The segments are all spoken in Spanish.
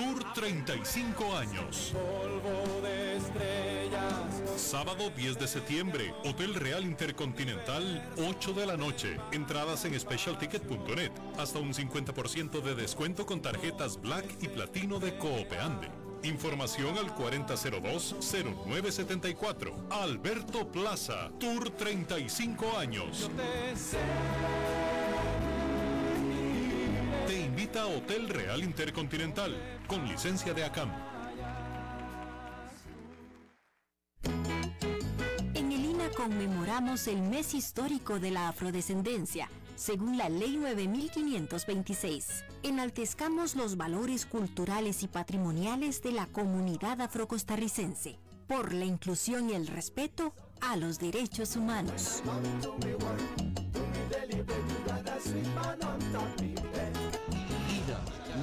Tour 35 años. Sábado 10 de septiembre, Hotel Real Intercontinental, 8 de la noche. Entradas en specialticket.net. Hasta un 50% de descuento con tarjetas Black y Platino de Coopeande. Información al 4002-0974. Alberto Plaza, Tour 35 años. Te Hotel Real Intercontinental, con licencia de ACAM. En el INA conmemoramos el mes histórico de la afrodescendencia, según la Ley 9526. Enaltezcamos los valores culturales y patrimoniales de la comunidad afrocostarricense, por la inclusión y el respeto a los derechos humanos.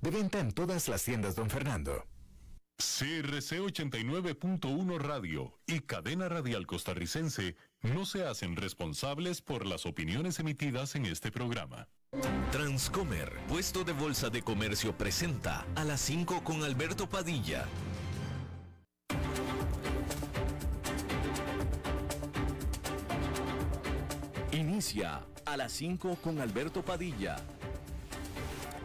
De venta en todas las tiendas, don Fernando. CRC 89.1 Radio y Cadena Radial Costarricense no se hacen responsables por las opiniones emitidas en este programa. Transcomer, puesto de bolsa de comercio, presenta a las 5 con Alberto Padilla. Inicia a las 5 con Alberto Padilla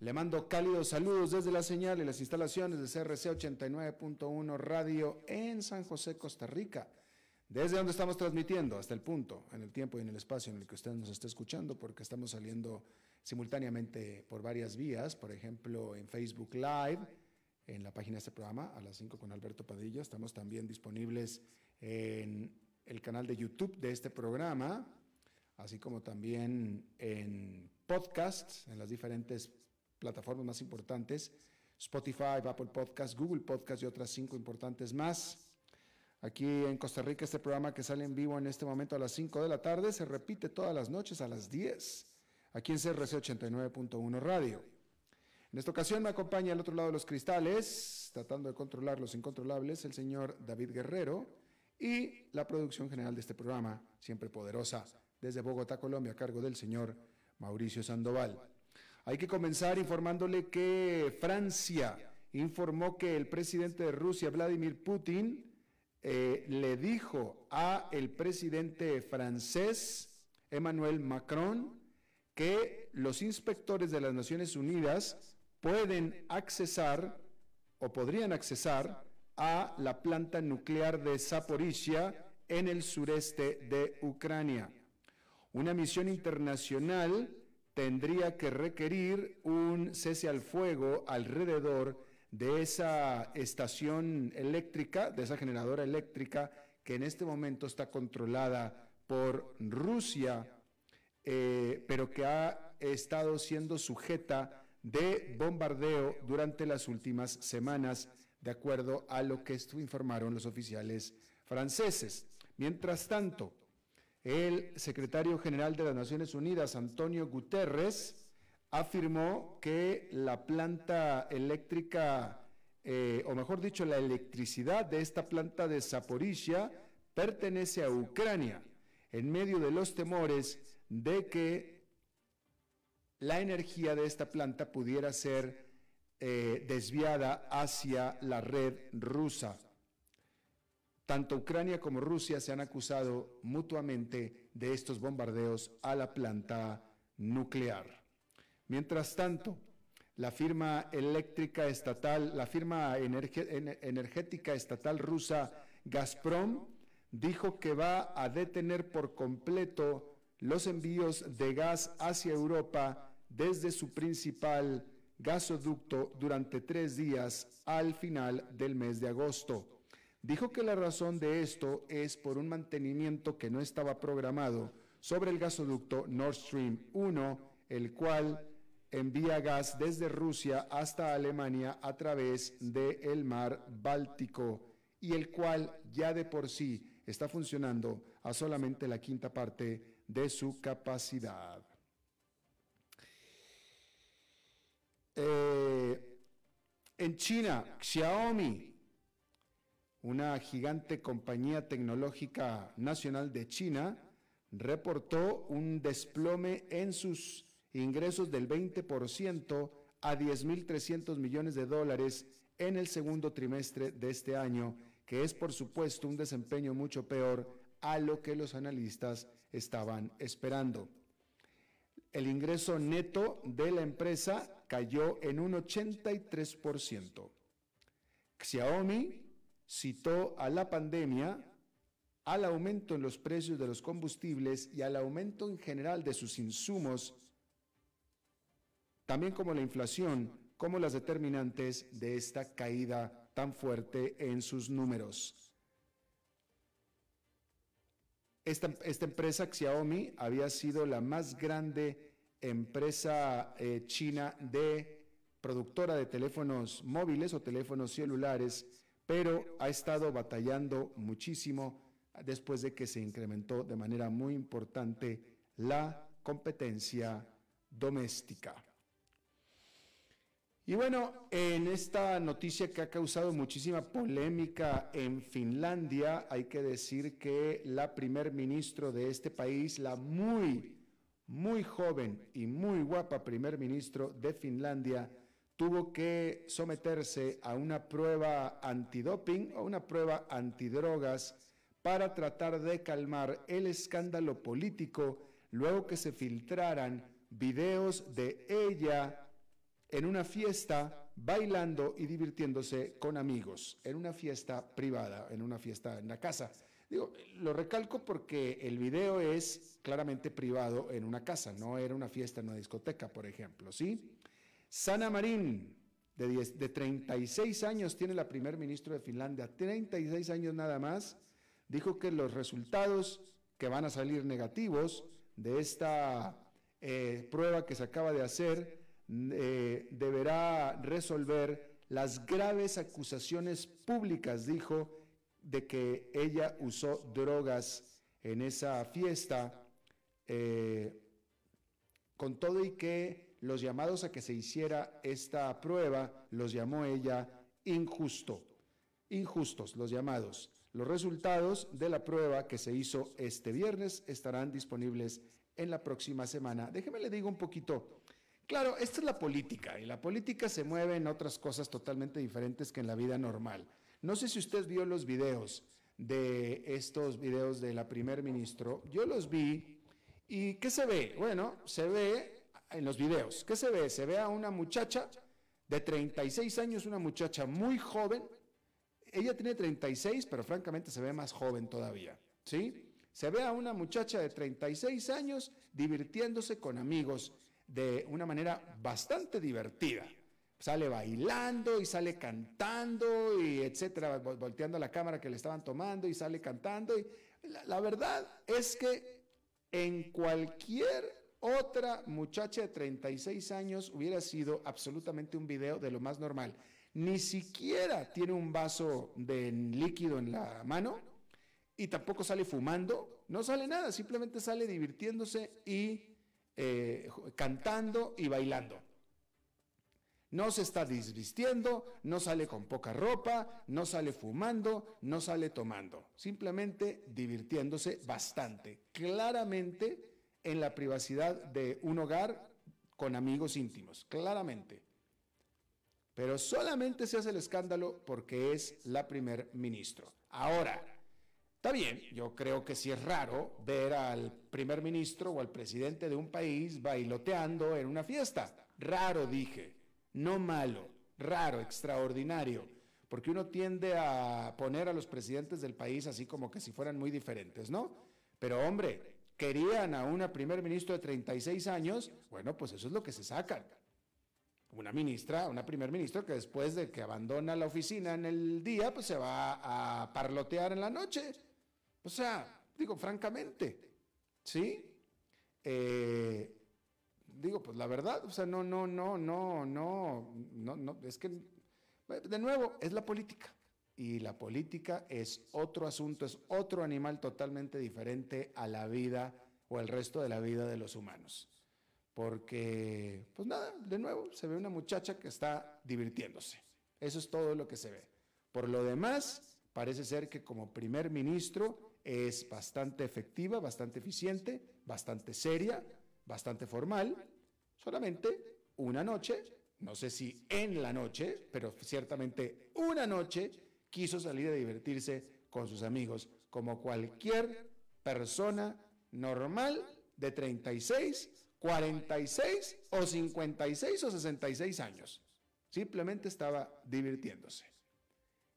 le mando cálidos saludos desde la señal y las instalaciones de CRC 89.1 Radio en San José, Costa Rica. Desde donde estamos transmitiendo hasta el punto, en el tiempo y en el espacio en el que usted nos está escuchando, porque estamos saliendo simultáneamente por varias vías, por ejemplo en Facebook Live, en la página de este programa, a las 5 con Alberto Padilla. Estamos también disponibles en el canal de YouTube de este programa, así como también en podcasts, en las diferentes plataformas más importantes, Spotify, Apple Podcast, Google Podcast y otras cinco importantes más. Aquí en Costa Rica este programa que sale en vivo en este momento a las 5 de la tarde se repite todas las noches a las 10, aquí en CRC 89.1 Radio. En esta ocasión me acompaña al otro lado de los cristales, tratando de controlar los incontrolables, el señor David Guerrero y la producción general de este programa, siempre poderosa, desde Bogotá, Colombia, a cargo del señor Mauricio Sandoval. Hay que comenzar informándole que Francia informó que el presidente de Rusia, Vladimir Putin, eh, le dijo a el presidente francés, Emmanuel Macron, que los inspectores de las Naciones Unidas pueden accesar o podrían accesar a la planta nuclear de Zaporizhia en el sureste de Ucrania. Una misión internacional tendría que requerir un cese al fuego alrededor de esa estación eléctrica, de esa generadora eléctrica que en este momento está controlada por Rusia, eh, pero que ha estado siendo sujeta de bombardeo durante las últimas semanas, de acuerdo a lo que informaron los oficiales franceses. Mientras tanto, el secretario general de las Naciones Unidas, Antonio Guterres, afirmó que la planta eléctrica eh, o mejor dicho, la electricidad de esta planta de Zaporizhia pertenece a Ucrania, en medio de los temores de que la energía de esta planta pudiera ser eh, desviada hacia la red rusa. Tanto Ucrania como Rusia se han acusado mutuamente de estos bombardeos a la planta nuclear. Mientras tanto, la firma eléctrica estatal, la firma energética estatal rusa Gazprom dijo que va a detener por completo los envíos de gas hacia Europa desde su principal gasoducto durante tres días al final del mes de agosto. Dijo que la razón de esto es por un mantenimiento que no estaba programado sobre el gasoducto Nord Stream 1, el cual envía gas desde Rusia hasta Alemania a través del mar Báltico y el cual ya de por sí está funcionando a solamente la quinta parte de su capacidad. Eh, en China, Xiaomi, una gigante compañía tecnológica nacional de China, reportó un desplome en sus ingresos del 20% a 10.300 millones de dólares en el segundo trimestre de este año, que es por supuesto un desempeño mucho peor a lo que los analistas estaban esperando. El ingreso neto de la empresa cayó en un 83%. Xiaomi citó a la pandemia, al aumento en los precios de los combustibles y al aumento en general de sus insumos, también como la inflación, como las determinantes de esta caída tan fuerte en sus números. Esta, empresa, Xiaomi, había sido la más grande empresa eh, china de productora de teléfonos móviles o teléfonos celulares, pero ha estado batallando muchísimo después de que se incrementó de manera muy importante la competencia doméstica. Y bueno, en esta noticia que ha causado muchísima polémica en Finlandia, hay que decir que la primer ministro de este país, la muy, muy joven y muy guapa primer ministro de Finlandia, tuvo que someterse a una prueba antidoping o una prueba antidrogas para tratar de calmar el escándalo político luego que se filtraran videos de ella en una fiesta bailando y divirtiéndose con amigos, en una fiesta privada, en una fiesta en la casa. Digo, lo recalco porque el video es claramente privado en una casa, no era una fiesta en una discoteca, por ejemplo, ¿sí? Sana Marín, de, de 36 años, tiene la primer ministro de Finlandia, 36 años nada más, dijo que los resultados que van a salir negativos de esta eh, prueba que se acaba de hacer eh, deberá resolver las graves acusaciones públicas, dijo, de que ella usó drogas en esa fiesta, eh, con todo y que los llamados a que se hiciera esta prueba los llamó ella injusto, injustos los llamados. Los resultados de la prueba que se hizo este viernes estarán disponibles en la próxima semana. Déjeme le digo un poquito Claro, esta es la política y la política se mueve en otras cosas totalmente diferentes que en la vida normal. No sé si usted vio los videos de estos videos de la primer ministro. Yo los vi y ¿qué se ve? Bueno, se ve en los videos. ¿Qué se ve? Se ve a una muchacha de 36 años, una muchacha muy joven. Ella tiene 36, pero francamente se ve más joven todavía, ¿sí? Se ve a una muchacha de 36 años divirtiéndose con amigos de una manera bastante divertida. Sale bailando y sale cantando y etcétera, volteando la cámara que le estaban tomando y sale cantando. La, verdad es que en cualquier otra muchacha de 36 años hubiera sido absolutamente un video de lo más normal. Ni siquiera tiene un vaso de líquido en la mano y tampoco sale fumando, no sale nada, simplemente sale divirtiéndose y eh, cantando y bailando. No se está desvistiendo, no sale con poca ropa, no sale fumando, no sale tomando. Simplemente divirtiéndose bastante, claramente en la privacidad de un hogar con amigos íntimos, claramente. Pero solamente se hace el escándalo porque es la primer ministro. Ahora, está bien, yo creo que sí es raro ver al primer ministro o al presidente de un país bailoteando en una fiesta. Raro, dije no malo, raro, extraordinario, porque uno tiende a poner a los presidentes del país así como que si fueran muy diferentes, ¿no? Pero hombre, querían a una primer ministro de 36 años, bueno, pues eso es lo que se sacan. Una ministra, una primer ministro que después de que abandona la oficina en el día, pues se va a parlotear en la noche. O sea, digo, francamente, ¿sí? Eh, digo, pues la verdad, o sea, no, no, no, no, no, no, no, es que, de nuevo, es la política. Y la política es otro asunto, es otro animal totalmente diferente a la vida o el resto de la vida de los humanos. Porque, pues nada, de nuevo, se ve una muchacha que está divirtiéndose. Eso es todo lo que se ve. Por lo demás, parece ser que como primer ministro es bastante efectiva, bastante eficiente, bastante seria, bastante formal, solamente una noche, no sé si en la noche, pero ciertamente una noche, quiso salir a divertirse con sus amigos, como cualquier persona normal de 36, 46 o 56 o 66 años. Simplemente estaba divirtiéndose.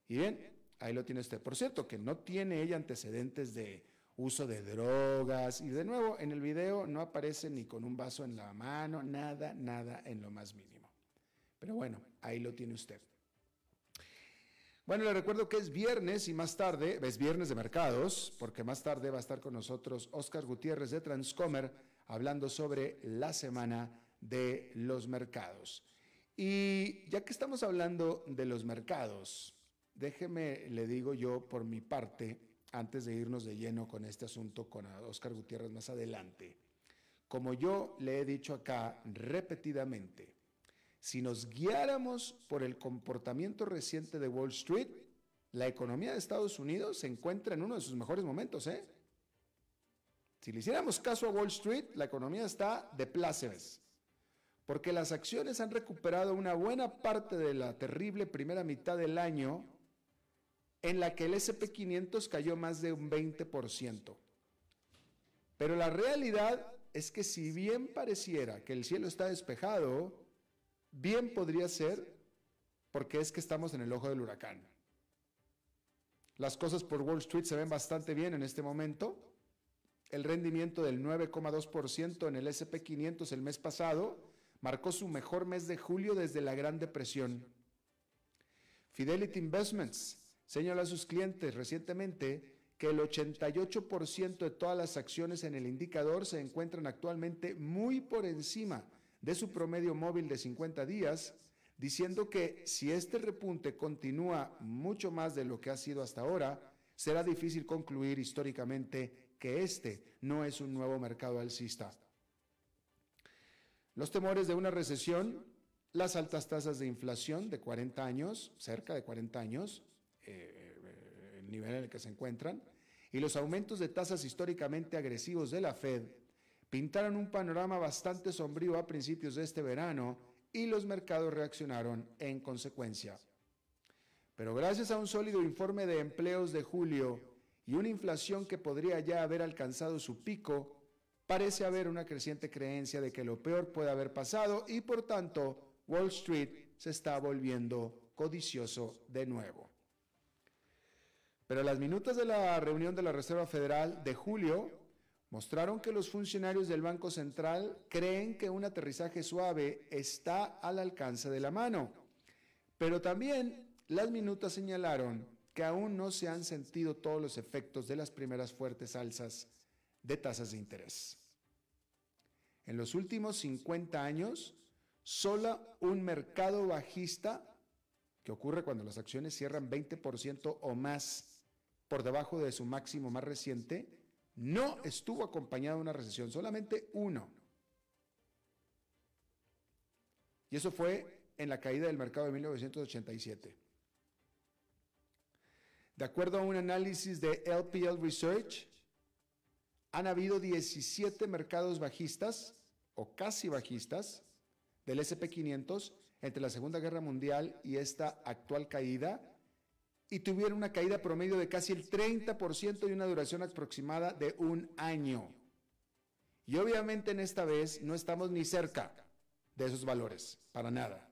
Y bien, ahí lo tiene usted. Por cierto, que no tiene ella antecedentes de uso de drogas. Y de nuevo, en el video no aparece ni con un vaso en la mano, nada, nada en lo más mínimo. Pero bueno, ahí lo tiene usted. Bueno, le recuerdo que es viernes y más tarde, es viernes de mercados, porque más tarde va a estar con nosotros Oscar Gutiérrez de Transcomer hablando sobre la semana de los mercados. Y ya que estamos hablando de los mercados, déjeme, le digo yo por mi parte, antes de irnos de lleno con este asunto con Oscar Gutiérrez más adelante, como yo le he dicho acá repetidamente, si nos guiáramos por el comportamiento reciente de Wall Street, la economía de Estados Unidos se encuentra en uno de sus mejores momentos, ¿eh? Si le hiciéramos caso a Wall Street, la economía está de plácemes, porque las acciones han recuperado una buena parte de la terrible primera mitad del año en la que el SP500 cayó más de un 20%. Pero la realidad es que si bien pareciera que el cielo está despejado, bien podría ser porque es que estamos en el ojo del huracán. Las cosas por Wall Street se ven bastante bien en este momento. El rendimiento del 9,2% en el SP500 el mes pasado marcó su mejor mes de julio desde la Gran Depresión. Fidelity Investments señaló a sus clientes recientemente que el 88% de todas las acciones en el indicador se encuentran actualmente muy por encima de su promedio móvil de 50 días, diciendo que si este repunte continúa mucho más de lo que ha sido hasta ahora, será difícil concluir históricamente que este no es un nuevo mercado alcista. Los temores de una recesión, las altas tasas de inflación de 40 años, cerca de 40 años, eh, el nivel en el que se encuentran, y los aumentos de tasas históricamente agresivos de la Fed pintaron un panorama bastante sombrío a principios de este verano y los mercados reaccionaron en consecuencia. Pero gracias a un sólido informe de empleos de julio y una inflación que podría ya haber alcanzado su pico, parece haber una creciente creencia de que lo peor puede haber pasado y por tanto Wall Street se está volviendo codicioso de nuevo. Pero las minutas de la reunión de la Reserva Federal de julio mostraron que los funcionarios del Banco Central creen que un aterrizaje suave está al alcance de la mano. Pero también las minutas señalaron que aún no se han sentido todos los efectos de las primeras fuertes alzas de tasas de interés. En los últimos 50 años, solo un mercado bajista, que ocurre cuando las acciones cierran 20% o más por debajo de su máximo más reciente, no estuvo acompañado de una recesión, solamente uno. Y eso fue en la caída del mercado de 1987. De acuerdo a un análisis de LPL Research, han habido 17 mercados bajistas o casi bajistas del SP500 entre la Segunda Guerra Mundial y esta actual caída y tuvieron una caída promedio de casi el 30% y una duración aproximada de un año. Y obviamente en esta vez no estamos ni cerca de esos valores, para nada.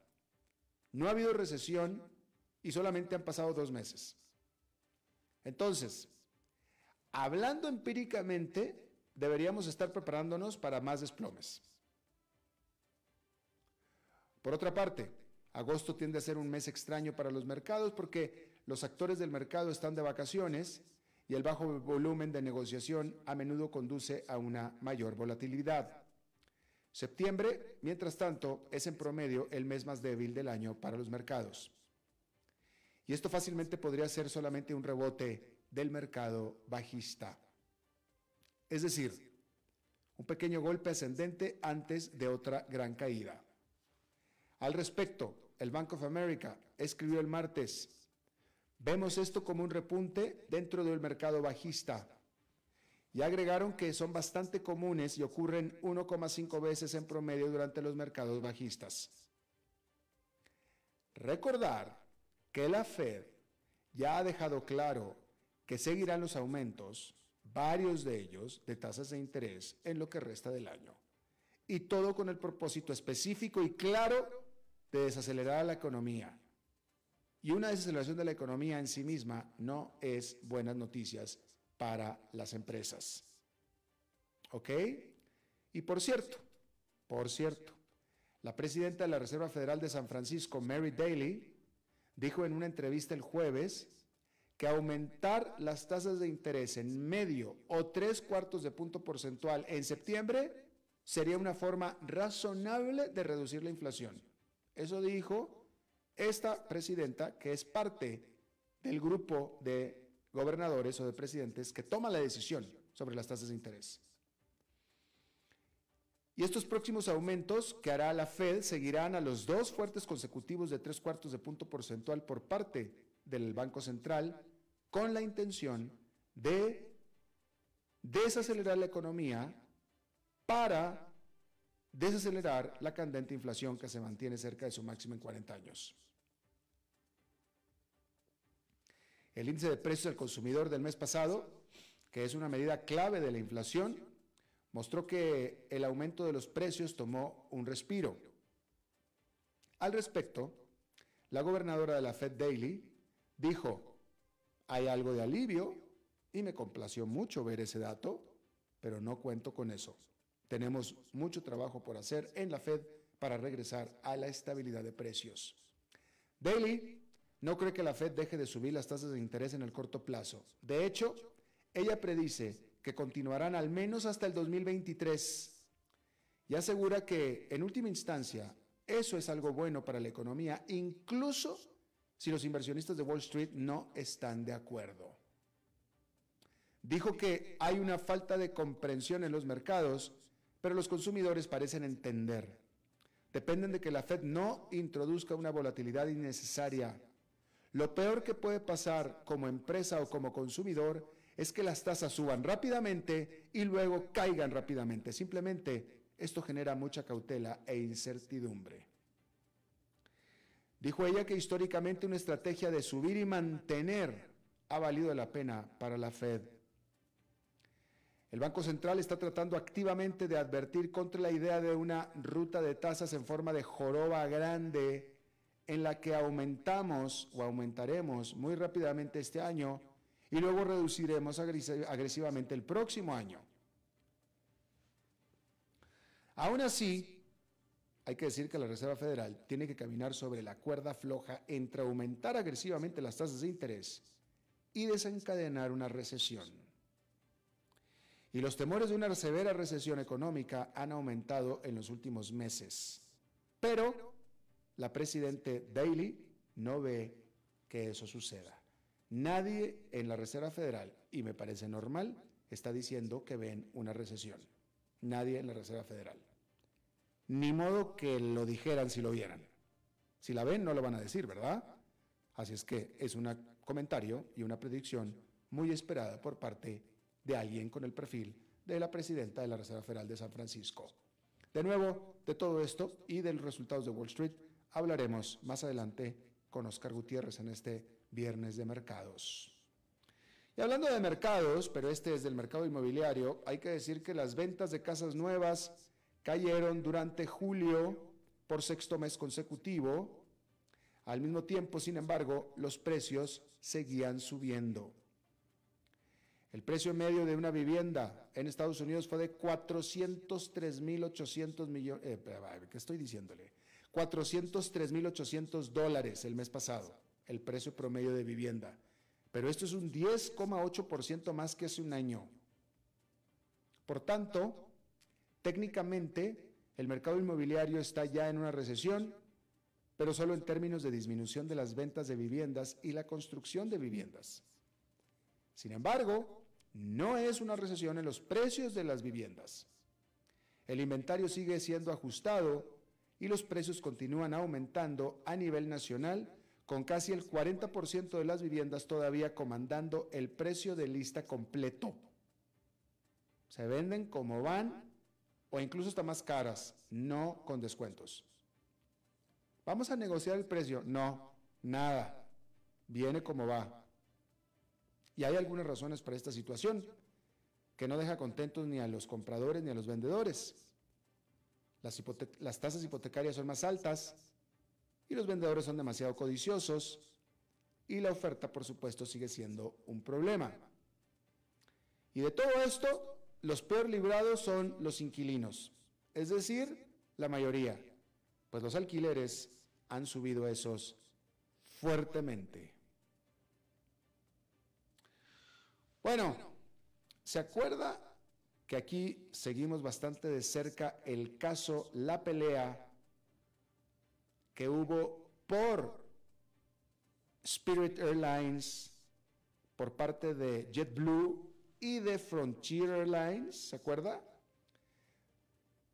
No ha habido recesión y solamente han pasado dos meses. Entonces, hablando empíricamente, deberíamos estar preparándonos para más desplomes. Por otra parte, agosto tiende a ser un mes extraño para los mercados porque los actores del mercado están de vacaciones y el bajo volumen de negociación a menudo conduce a una mayor volatilidad. Septiembre, mientras tanto, es en promedio el mes más débil del año para los mercados. Y esto fácilmente podría ser solamente un rebote del mercado bajista. Es decir, un pequeño golpe ascendente antes de otra gran caída. Al respecto, el Bank of America escribió el martes, Vemos esto como un repunte dentro del mercado bajista. Y agregaron que son bastante comunes y ocurren 1,5 veces en promedio durante los mercados bajistas. Recordar que la Fed ya ha dejado claro que seguirán los aumentos, varios de ellos de tasas de interés en lo que resta del año. Y todo con el propósito específico y claro de desacelerar la economía y una desaceleración de la economía en sí misma no es buenas noticias para las empresas. ¿Ok? Y por cierto, por cierto, la presidenta de la Reserva Federal de San Francisco, Mary Daly, dijo en una entrevista el jueves que aumentar las tasas de interés en medio o tres cuartos de punto porcentual en septiembre sería una forma razonable de reducir la inflación. Eso dijo esta presidenta, que es parte del grupo de gobernadores o de presidentes que toma la decisión sobre las tasas de interés. Y estos próximos aumentos que hará la Fed seguirán a los dos fuertes consecutivos de tres cuartos de punto porcentual por parte del Banco Central con la intención de desacelerar la economía para desacelerar la candente inflación que se mantiene cerca de su máximo en 40 años. El índice de precios al consumidor del mes pasado, que es una medida clave de la inflación, mostró que el aumento de los precios tomó un respiro. Al respecto, la gobernadora de la Fed Daily dijo, hay algo de alivio y me complació mucho ver ese dato, pero no cuento con eso. Tenemos mucho trabajo por hacer en la Fed para regresar a la estabilidad de precios. Daly no cree que la Fed deje de subir las tasas de interés en el corto plazo. De hecho, ella predice que continuarán al menos hasta el 2023 y asegura que, en última instancia, eso es algo bueno para la economía, incluso si los inversionistas de Wall Street no están de acuerdo. Dijo que hay una falta de comprensión en los mercados, pero los consumidores parecen entender. Dependen de que la Fed no introduzca una volatilidad innecesaria lo peor que puede pasar como empresa o como consumidor es que las tasas suban rápidamente y luego caigan rápidamente. Simplemente esto genera mucha cautela e incertidumbre. Dijo ella que históricamente una estrategia de subir y mantener ha valido la pena para la Fed. El Banco Central está tratando activamente de advertir contra la idea de una ruta de tasas en forma de joroba grande en la que aumentamos o aumentaremos muy rápidamente este año y luego reduciremos agresivamente el próximo año. Aún así, hay que decir que la Reserva Federal tiene que caminar sobre la cuerda floja entre aumentar agresivamente las tasas de interés y desencadenar una recesión. Y los temores de una severa recesión económica han aumentado en los últimos meses. Pero la presidente Daly no ve que eso suceda. Nadie en la Reserva Federal, y me parece normal, está diciendo que ven una recesión. Nadie en la Reserva Federal. Ni modo que lo dijeran si lo vieran. Si la ven, no lo van a decir, ¿verdad? Así es que es un comentario y una predicción muy esperada por parte de alguien con el perfil de la presidenta de la Reserva Federal de San Francisco. De nuevo, de todo esto y de los resultados de Wall Street hablaremos más adelante con Oscar Gutiérrez en este viernes de mercados. Y hablando de mercados, pero este es del mercado inmobiliario, hay que decir que las ventas de casas nuevas cayeron durante julio por sexto mes consecutivo. Al mismo tiempo, sin embargo, los precios seguían subiendo. El precio medio de una vivienda en Estados Unidos fue de 403.800 millones, eh, ¿qué estoy diciéndole? 403.800 dólares el mes pasado, el precio promedio de vivienda. Pero esto es un 10,8% más que hace un año. Por tanto, técnicamente el mercado inmobiliario está ya en una recesión, pero solo en términos de disminución de las ventas de viviendas y la construcción de viviendas. Sin embargo, no es una recesión en los precios de las viviendas. El inventario sigue siendo ajustado y los precios continúan aumentando a nivel nacional, con casi el 40% de las viviendas todavía comandando el precio de lista completo. Se venden como van o incluso están más caras, no con descuentos. ¿Vamos a negociar el precio? No, nada. Viene como va. Y hay algunas razones para esta situación que no deja contentos ni a los compradores ni a los vendedores las, tasas hipotecarias son más altas y los vendedores son demasiado codiciosos y la oferta, por supuesto, sigue siendo un problema. Y de todo esto, los peor librados son los inquilinos, es decir, la mayoría, pues los alquileres han subido esos fuertemente. Bueno, ¿se acuerda que aquí seguimos bastante de cerca el caso, la pelea que hubo por Spirit Airlines por parte de JetBlue y de Frontier Airlines, ¿se acuerda?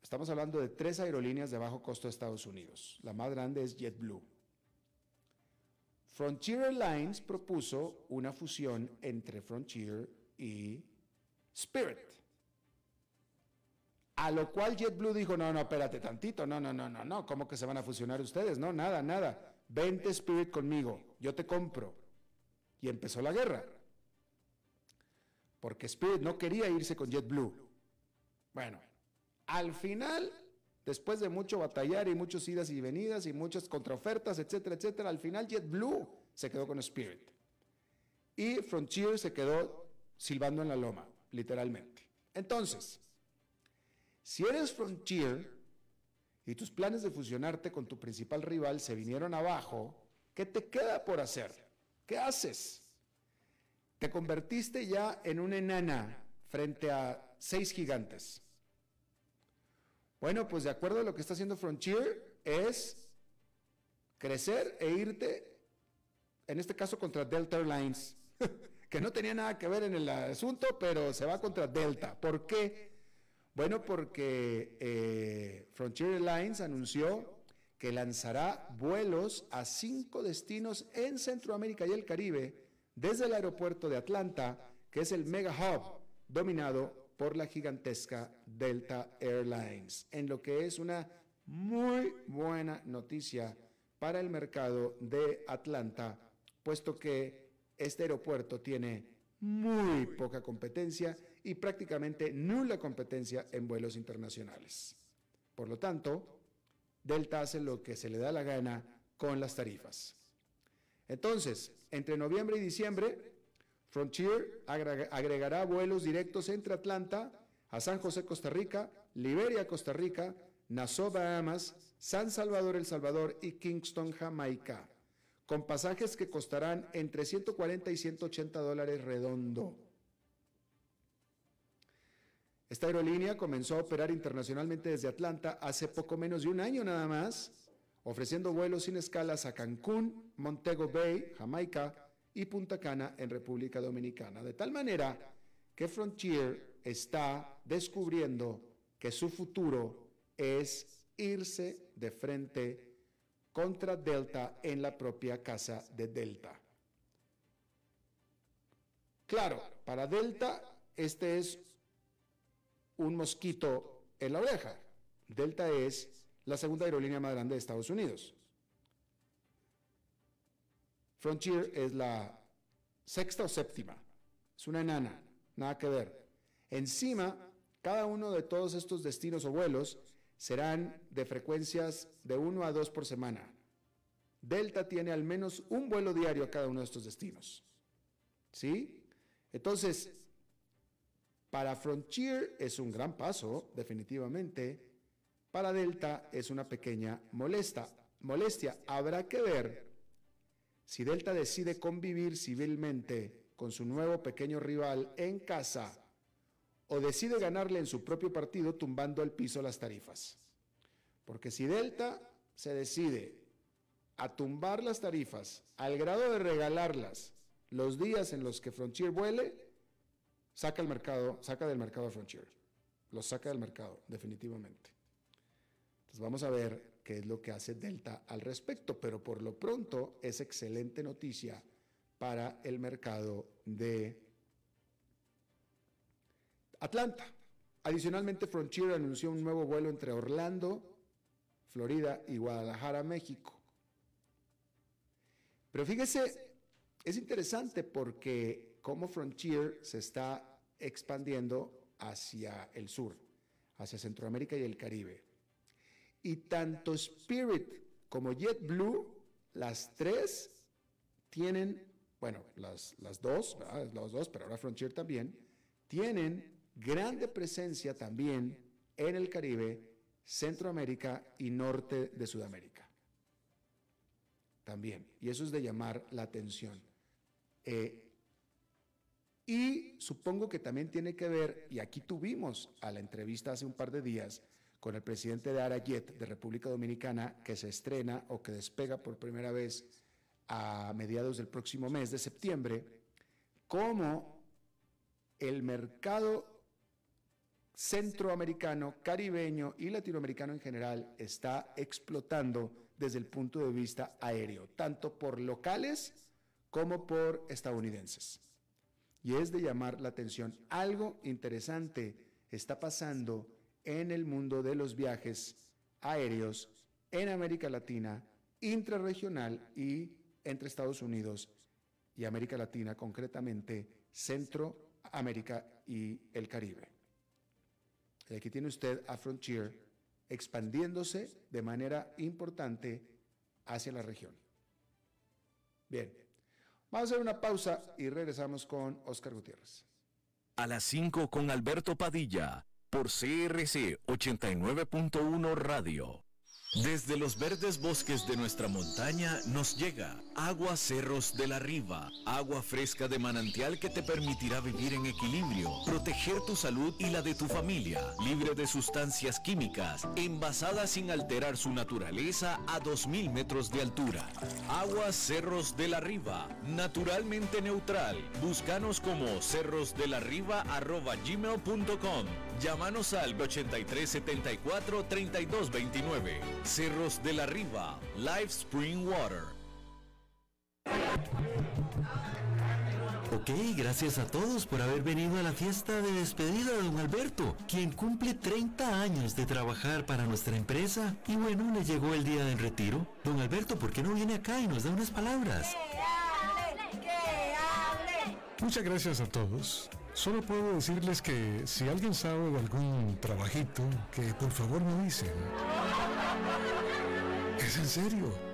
Estamos hablando de tres aerolíneas de bajo costo de Estados Unidos. La más grande es JetBlue. Frontier Airlines propuso una fusión entre Frontier y Spirit. A lo cual JetBlue dijo, no, no, espérate tantito, no, no, no, no, no, ¿cómo que se van a fusionar ustedes? No, nada, nada. Vente Spirit conmigo, yo te compro. Y empezó la guerra. Porque Spirit no quería irse con JetBlue. Bueno, al final, después de mucho batallar y muchas idas y venidas y muchas contraofertas, etcétera, etcétera, al final JetBlue se quedó con Spirit. Y Frontier se quedó silbando en la loma, literalmente. Entonces, si eres Frontier y tus planes de fusionarte con tu principal rival se vinieron abajo, ¿qué te queda por hacer? ¿Qué haces? Te convertiste ya en una enana frente a seis gigantes. Bueno, pues de acuerdo a lo que está haciendo Frontier es crecer e irte, en este caso contra Delta Airlines, que no tenía nada que ver en el asunto, pero se va contra Delta. ¿Por qué? Bueno, porque eh, Frontier Airlines anunció que lanzará vuelos a cinco destinos en Centroamérica y el Caribe desde el aeropuerto de Atlanta, que es el mega hub dominado por la gigantesca Delta Airlines, en lo que es una muy buena noticia para el mercado de Atlanta, puesto que este aeropuerto tiene muy poca competencia y prácticamente nula competencia en vuelos internacionales. Por lo tanto, Delta hace lo que se le da la gana con las tarifas. Entonces, entre noviembre y diciembre, Frontier agregará vuelos directos entre Atlanta, a San José, Costa Rica, Liberia, Costa Rica, Nassau, Bahamas, San Salvador, El Salvador y Kingston, Jamaica, con pasajes que costarán entre 140 y 180 dólares redondo. Esta aerolínea comenzó a operar internacionalmente desde Atlanta hace poco menos de un año nada más, ofreciendo vuelos sin escalas a Cancún, Montego Bay, Jamaica y Punta Cana en República Dominicana. De tal manera que Frontier está descubriendo que su futuro es irse de frente contra Delta en la propia casa de Delta. Claro, para Delta este es un mosquito en la oreja. Delta es la segunda aerolínea más grande de Estados Unidos. Frontier es la sexta o séptima. Es una enana, nada que ver. Encima, cada uno de todos estos destinos o vuelos serán de frecuencias de 1 a 2 por semana. Delta tiene al menos un vuelo diario a cada uno de estos destinos. ¿Sí? Entonces, para Frontier es un gran paso, definitivamente. Para Delta es una pequeña molestia. Habrá que ver si Delta decide convivir civilmente con su nuevo pequeño rival en casa o decide ganarle en su propio partido tumbando al piso las tarifas. Porque si Delta se decide a tumbar las tarifas al grado de regalarlas los días en los que Frontier vuele, saca el mercado, saca del mercado a Frontier. Los saca del mercado, definitivamente. Entonces vamos a ver qué es lo que hace Delta al respecto, pero por lo pronto es excelente noticia para el mercado de Atlanta. Adicionalmente, Frontier anunció un nuevo vuelo entre Orlando, Florida y Guadalajara, México. Pero fíjese, es interesante porque como Frontier se está expandiendo hacia el sur, hacia Centroamérica y el Caribe. Y tanto Spirit como JetBlue, las tres tienen, bueno, las, las dos, las dos, pero ahora Frontier también, tienen grande presencia también en el Caribe, Centroamérica y norte de Sudamérica. También. Y eso es de llamar la atención. Eh, y supongo que también tiene que ver, y aquí tuvimos a la entrevista hace un par de días con el presidente de Arayet de República Dominicana, que se estrena o que despega por primera vez a mediados del próximo mes de septiembre, cómo el mercado centroamericano, caribeño y latinoamericano en general está explotando desde el punto de vista aéreo, tanto por locales como por estadounidenses. Y es de llamar la atención. Algo interesante está pasando en el mundo de los viajes aéreos en América Latina, intrarregional y entre Estados Unidos y América Latina, concretamente Centroamérica y el Caribe. Y aquí tiene usted a Frontier expandiéndose de manera importante hacia la región. Bien, Vamos a hacer una pausa y regresamos con Oscar Gutiérrez. A las 5 con Alberto Padilla, por CRC 89.1 Radio. Desde los verdes bosques de nuestra montaña nos llega agua Cerros de la Riva, agua fresca de manantial que te permitirá vivir en equilibrio, tu salud y la de tu familia, libre de sustancias químicas, envasada sin alterar su naturaleza a 2.000 metros de altura. Agua Cerros de la Riva, naturalmente neutral. Búscanos como cerrosdelarriba.gmail.com Llámanos al 8374 3229. Cerros de la Riva, Live Spring Water. Ok, gracias a todos por haber venido a la fiesta de despedida de don Alberto, quien cumple 30 años de trabajar para nuestra empresa. Y bueno, le llegó el día del retiro. Don Alberto, ¿por qué no viene acá y nos da unas palabras? Muchas gracias a todos. Solo puedo decirles que si alguien sabe de algún trabajito, que por favor me dicen. Es en serio.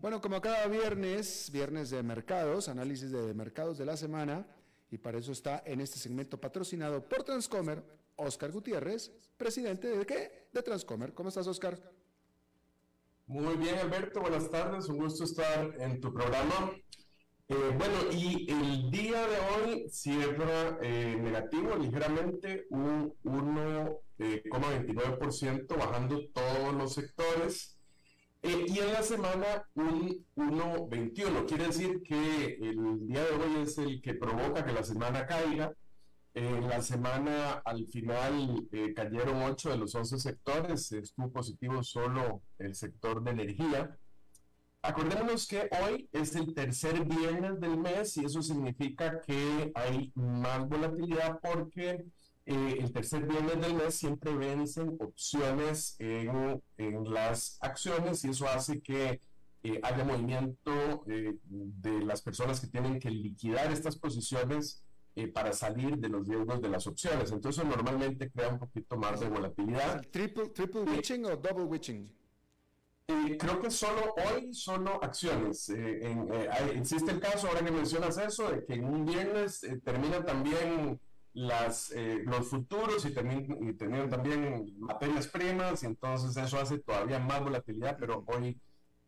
Bueno, como cada viernes, viernes de mercados, análisis de mercados de la semana, y para eso está en este segmento patrocinado por Transcomer, Oscar Gutiérrez, presidente de qué? De Transcomer. ¿Cómo estás, Oscar? Muy bien, Alberto, buenas tardes, un gusto estar en tu programa. Eh, bueno, y el día de hoy cierra eh, negativo ligeramente un 1,29%, eh, bajando todos los sectores. Y en la semana un 1,21. Quiere decir que el día de hoy es el que provoca que la semana caiga. En la semana al final cayeron 8 de los 11 sectores, estuvo positivo solo el sector de energía. Acordémonos que hoy es el tercer viernes del mes y eso significa que hay más volatilidad porque eh, el tercer viernes del mes siempre vencen opciones en, las acciones y eso hace que eh, haya movimiento eh, de las personas que tienen que liquidar estas posiciones para salir de los riesgos de las opciones. Entonces normalmente crea un poquito más de volatilidad. ¿Triple, triple witching o double witching? creo que solo hoy, solo acciones. Existe el caso, ahora que mencionas eso, de que en un viernes terminan también las, los futuros y, terminan también materias primas, y entonces eso hace todavía más volatilidad, pero hoy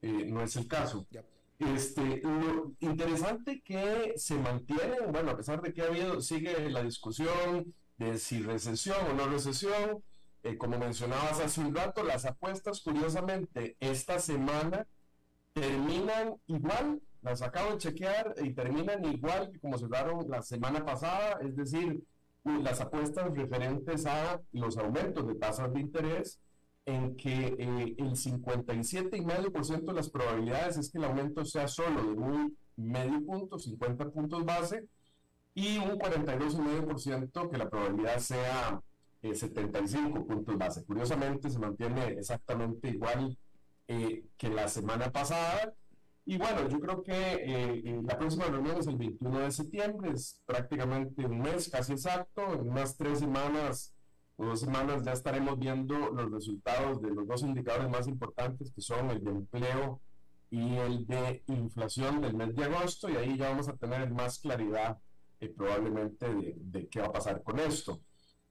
no es el caso. Este, lo interesante que se mantiene, bueno, a pesar de que ha habido, sigue la discusión de si recesión o no recesión, eh, como mencionabas hace un rato, las apuestas, curiosamente, esta semana terminan igual, las acabo de chequear y terminan igual que como cerraron la semana pasada, es decir, las apuestas referentes a los aumentos de tasas de interés, en que eh, el 57,5% de las probabilidades es que el aumento sea solo de un medio punto, 50 puntos base, y un 42,5% que la probabilidad sea 75 eh, puntos base. Curiosamente se mantiene exactamente igual eh, que la semana pasada. Y bueno, yo creo que eh, la próxima reunión es el 21 de septiembre, es prácticamente un mes casi exacto. En unas tres semanas o dos semanas ya estaremos viendo los resultados de los dos indicadores más importantes que son el de empleo y el de inflación del mes de agosto y ahí ya vamos a tener más claridad probablemente de, de qué va a pasar con esto.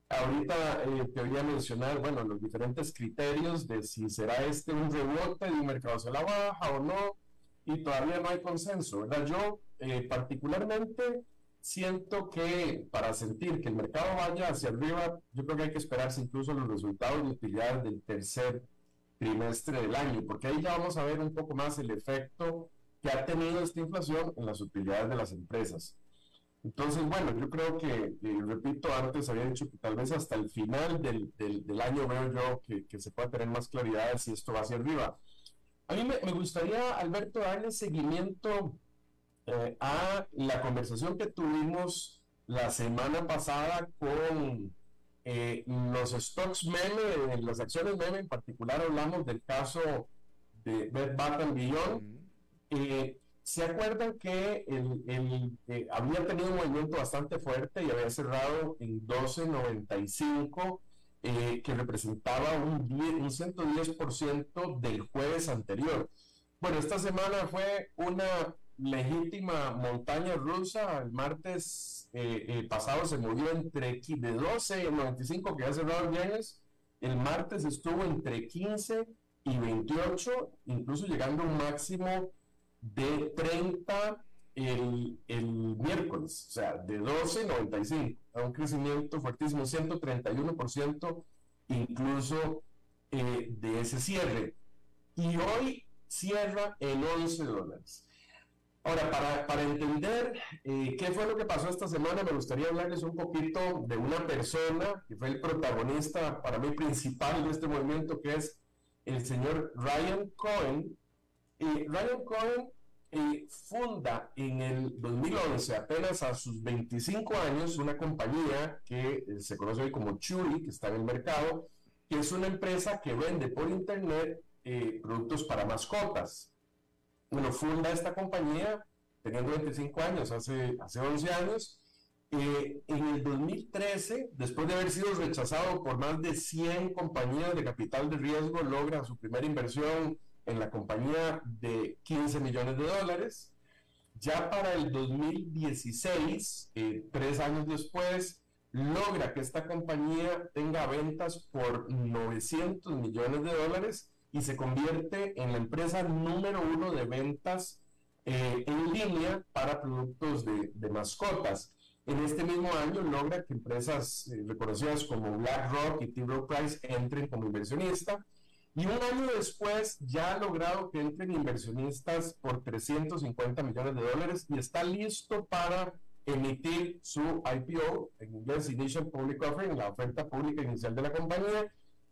Ahorita eh, te voy a mencionar, bueno, los diferentes criterios de si será este un rebote de un mercado hacia la baja o no, y todavía no hay consenso, ¿verdad? Yo eh, particularmente siento que para sentir que el mercado vaya hacia arriba, yo creo que hay que esperarse incluso los resultados de utilidad del tercer trimestre del año, porque ahí ya vamos a ver un poco más el efecto que ha tenido esta inflación en las utilidades de las empresas. Entonces, bueno, yo creo que, repito, antes había dicho que tal vez hasta el final del, del, año veo yo que, que, se pueda tener más claridad si esto va hacia arriba. A mí me, me gustaría, Alberto, darle seguimiento eh, a la conversación que tuvimos la semana pasada con eh, los stocks meme, las acciones meme, en particular hablamos del caso de Bed Bath Beyond. Eh, ¿Se acuerdan que el, eh, había tenido un movimiento bastante fuerte y había cerrado en 12.95, eh, que representaba un, un 110% del jueves anterior? Bueno, esta semana fue una legítima montaña rusa. El martes eh, pasado se movió entre de 12.95 que había cerrado el viernes. El martes estuvo entre 15 y 28, incluso llegando a un máximo de 30 el, el miércoles, o sea, de 12,95 a un crecimiento fuertísimo, 131% incluso eh, de ese cierre. Y hoy cierra en 11 dólares. Ahora, para, para entender eh, qué fue lo que pasó esta semana, me gustaría hablarles un poquito de una persona que fue el protagonista para mí principal de este movimiento, que es el señor Ryan Cohen, y Ryan Cohen eh, funda en el 2011, apenas a sus 25 años, una compañía que eh, se conoce hoy como Chewy, que está en el mercado, que es una empresa que vende por internet eh, productos para mascotas. Bueno, funda esta compañía teniendo 25 años, hace, hace 11 años. en el 2013, después de haber sido rechazado por más de 100 compañías de capital de riesgo, logra su primera inversión en la compañía de 15 millones de dólares. Ya para el 2016, eh, tres años después, logra que esta compañía tenga ventas por 900 millones de dólares y se convierte en la empresa número uno de ventas eh, en línea para productos de, mascotas. En este mismo año logra que empresas eh, reconocidas como BlackRock y T. Rowe Price entren como inversionista. Y un año después ya ha logrado que entren inversionistas por 350 millones de dólares y está listo para emitir su IPO, en inglés Initial Public Offering, la oferta pública inicial de la compañía,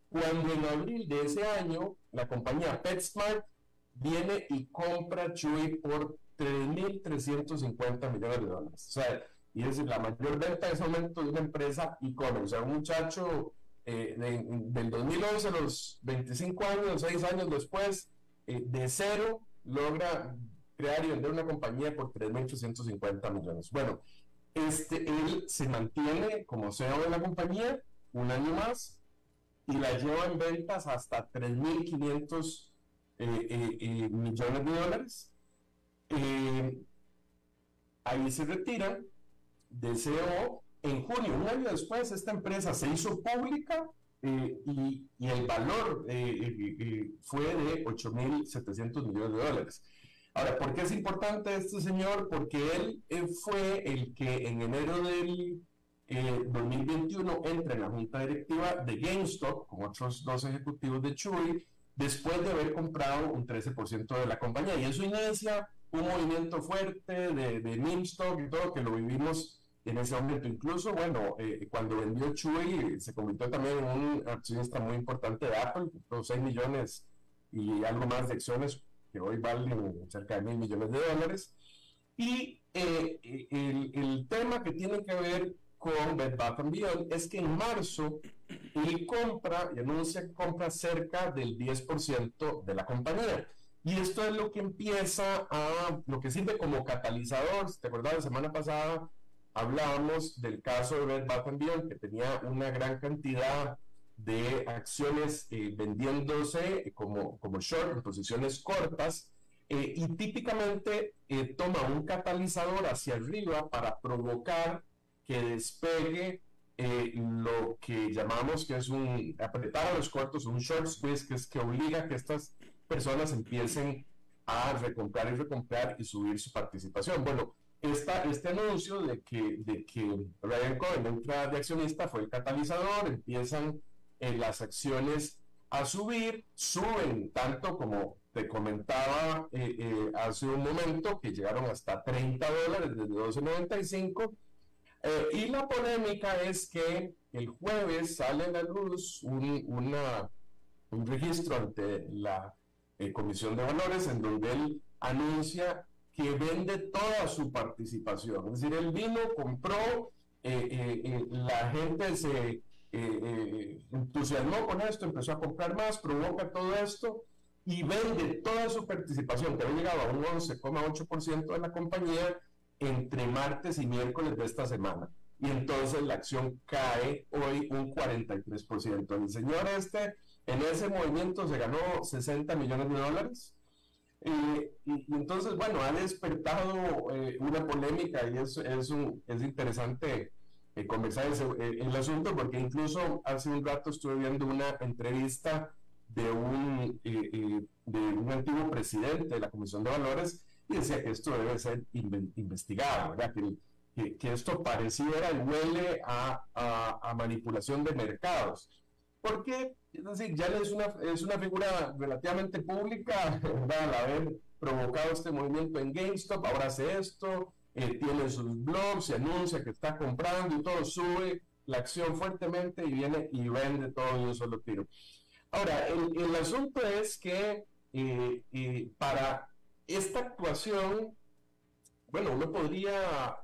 cuando en abril de ese año la compañía PetSmart viene y compra Chewy por 3.350 millones de dólares. O sea, y es la mayor venta en ese momento de una empresa e-commerce. O sea, un muchacho eh, del 2011 a los 25 años, 6 años después, eh, de cero, logra crear y vender una compañía por 3.850 millones. Bueno, este, él se mantiene como CEO de la compañía un año más y la lleva en ventas hasta 3.500 eh, eh, eh, millones de dólares. ahí se retiran de CEO. En junio, un año después, esta empresa se hizo pública y, y, el valor fue de 8.700 millones de dólares. Ahora, ¿por qué es importante este señor? Porque él, fue el que en enero del 2021 entra en la junta directiva de GameStop, con otros dos ejecutivos de Chewy, después de haber comprado un 13% de la compañía. Y eso inicia un movimiento fuerte de, de meme stock y todo, que lo vivimos en ese momento. Incluso, bueno, eh, cuando vendió Chewy, se convirtió también en un accionista muy importante de Apple, con 6 millones y algo más de acciones que hoy valen cerca de mil millones de dólares. Y eh, el, el, tema que tiene que ver con Bed Bath Beyond es que en marzo él compra y anuncia que compra cerca del 10% de la compañía. Y esto es lo que empieza a, lo que sirve como catalizador. ¿Te acuerdas? La semana pasada hablábamos del caso de Bed Bath Beyond, que tenía una gran cantidad de acciones eh, vendiéndose como, como short en posiciones cortas eh, y típicamente eh, toma un catalizador hacia arriba para provocar que despegue lo que llamamos que es un apretar a los cortos, un short squeeze, que es que obliga a que estas personas empiecen a recomprar y recomprar y subir su participación. Bueno, esta, este anuncio de que, de que Ryan Cohen entra de accionista fue el catalizador, empiezan en las acciones a subir, suben tanto como te comentaba eh, eh, hace un momento, que llegaron hasta 30 dólares desde 12.95. Eh, y la polémica es que el jueves sale a la luz un, una, un registro ante la Comisión de Valores en donde él anuncia que vende toda su participación. Es decir, él vino, compró, la gente se eh, eh, entusiasmó con esto, empezó a comprar más, provoca todo esto y vende toda su participación, que había llegado a un 11,8% de la compañía entre martes y miércoles de esta semana. Y entonces la acción cae hoy un 43%. El señor este, en ese movimiento se ganó 60 millones de dólares. Eh, y, entonces, bueno, ha despertado una polémica y es, es, un, es interesante eh, conversar eh, el asunto, porque incluso hace un rato estuve viendo una entrevista de un, eh, de un antiguo presidente de la Comisión de Valores y decía que esto debe ser investigado. Que, que, esto pareciera y huele a, a, manipulación de mercados. Porque, es decir, ya es una, es una figura relativamente pública. Al haber provocado este movimiento en GameStop, ahora hace esto, eh, tiene sus blogs, se anuncia que está comprando y todo, sube la acción fuertemente y viene y vende todo y un solo tiro. Ahora, el, el asunto es que eh, eh, para esta actuación, bueno, uno podría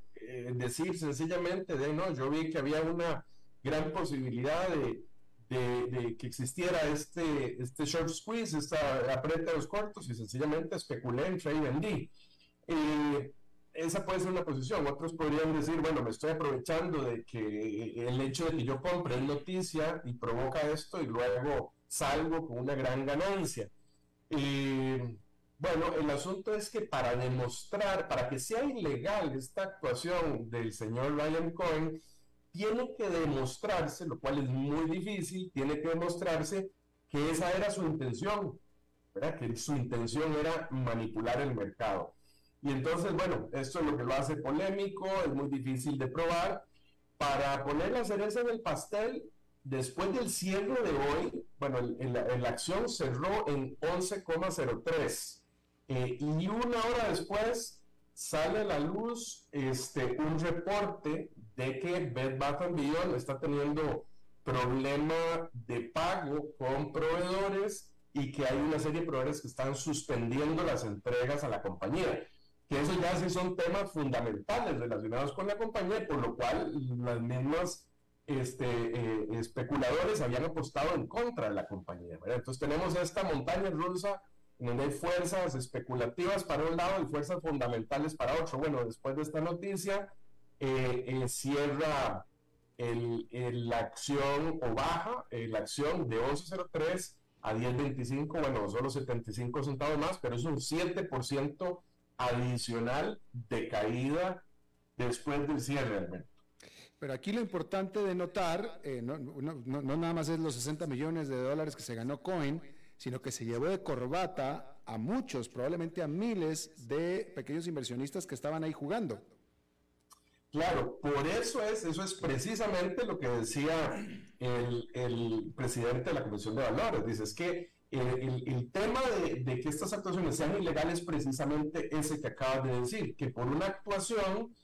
decir sencillamente de, no, yo vi que había una gran posibilidad de, de, que existiera este, este short squeeze, esta aprieta de los cortos y sencillamente especulé, entré y vendí esa puede ser una posición. Otros podrían decir, bueno, me estoy aprovechando de que el hecho de que yo compre noticia y provoca esto y luego salgo con una gran ganancia. Y bueno, el asunto es que para demostrar, para que sea ilegal esta actuación del señor Ryan Cohen, tiene que demostrarse, lo cual es muy difícil, tiene que demostrarse que esa era su intención, ¿verdad? que su intención era manipular el mercado. Y entonces, bueno, esto es lo que lo hace polémico, es muy difícil de probar. Para poner la cereza en el pastel, después del cierre de hoy, bueno, la acción cerró en 11,03 eh, y una hora después sale a la luz este, un reporte de que Bed Bath Beyond está teniendo problema de pago con proveedores y que hay una serie de proveedores que están suspendiendo las entregas a la compañía. Que eso ya sí son temas fundamentales relacionados con la compañía, por lo cual las mismas este, eh, especuladores habían apostado en contra de la compañía. Entonces tenemos esta montaña rusa donde hay fuerzas especulativas para un lado y fuerzas fundamentales para otro. Bueno, después de esta noticia, eh, eh, cierra el, la acción o baja la acción de 11.03 a 10.25, bueno, solo 75 centavos más, pero es un 7% adicional de caída después del cierre, Alberto. Pero aquí lo importante de notar, eh, no, no, nada más es los 60 millones de dólares que se ganó Coin, sino que se llevó de corbata a muchos, probablemente a miles de pequeños inversionistas que estaban ahí jugando. Claro, por eso es, eso es precisamente lo que decía el, presidente de la Comisión de Valores. Dice, es que el, el, tema de, que estas actuaciones sean ilegales precisamente ese que acabas de decir, que por una actuación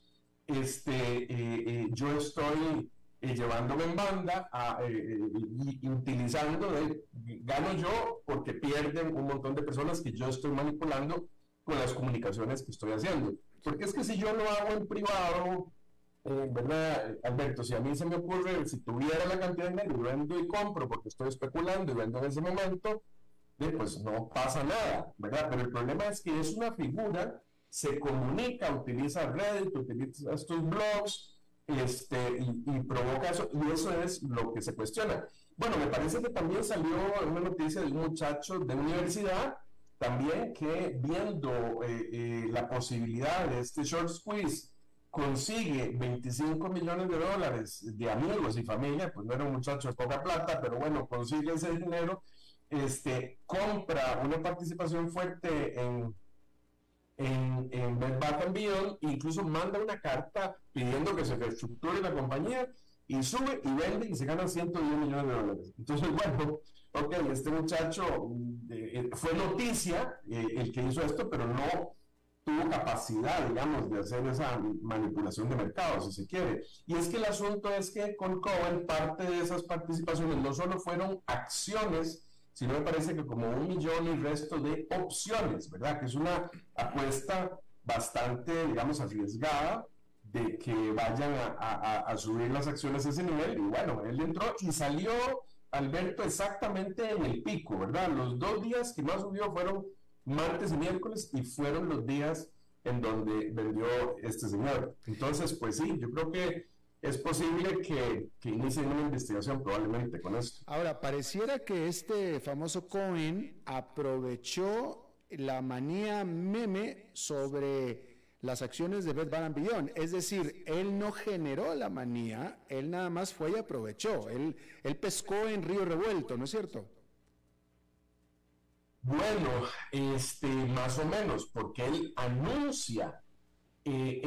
este, eh, eh, yo estoy eh, llevándome en banda y, utilizando, gano yo porque pierden un montón de personas que yo estoy manipulando con las comunicaciones que estoy haciendo. Porque es que si yo lo hago en privado, ¿verdad, Alberto? Si a mí se me ocurre, si tuviera la cantidad de dinero, vendo y compro porque estoy especulando y vendo en ese momento, pues no pasa nada, ¿verdad? Pero el problema es que es una figura se comunica, utiliza Reddit, utiliza estos blogs este, y, provoca eso, y eso es lo que se cuestiona. Bueno, me parece que también salió una noticia de un muchacho de universidad, también que viendo eh, eh, la posibilidad de este short squeeze, consigue 25 millones de dólares de amigos y familia, pues no era un muchacho de poca plata, pero bueno, consigue ese dinero, este, compra una participación fuerte en en, en Bed Bath Beyond, incluso manda una carta pidiendo que se reestructure la compañía y sube y vende y se gana 110 millones de dólares. Entonces, bueno, ok, este muchacho eh, eh, fue noticia eh, el que hizo esto, pero no tuvo capacidad, digamos, de hacer esa manipulación de mercado, si se quiere. Y es que el asunto es que con Cohen parte de esas participaciones no solo fueron acciones, sino me parece que como un millón y resto de opciones, ¿verdad? Que es una apuesta bastante, digamos, arriesgada de que vayan a, subir las acciones a ese nivel. Y bueno, él entró y salió, Alberto, exactamente en el pico, ¿verdad? Los dos días que más subió fueron martes y miércoles y fueron los días en donde vendió este señor. Entonces, pues sí, yo creo que es posible que, que inicien una investigación probablemente con esto. Ahora, pareciera que este famoso Cohen aprovechó la manía meme sobre las acciones de Beth Beyond. Es decir, él no generó la manía, él nada más fue y aprovechó. Él, él pescó en río revuelto, ¿no es cierto? Bueno, este, más o menos, porque él anuncia, eh,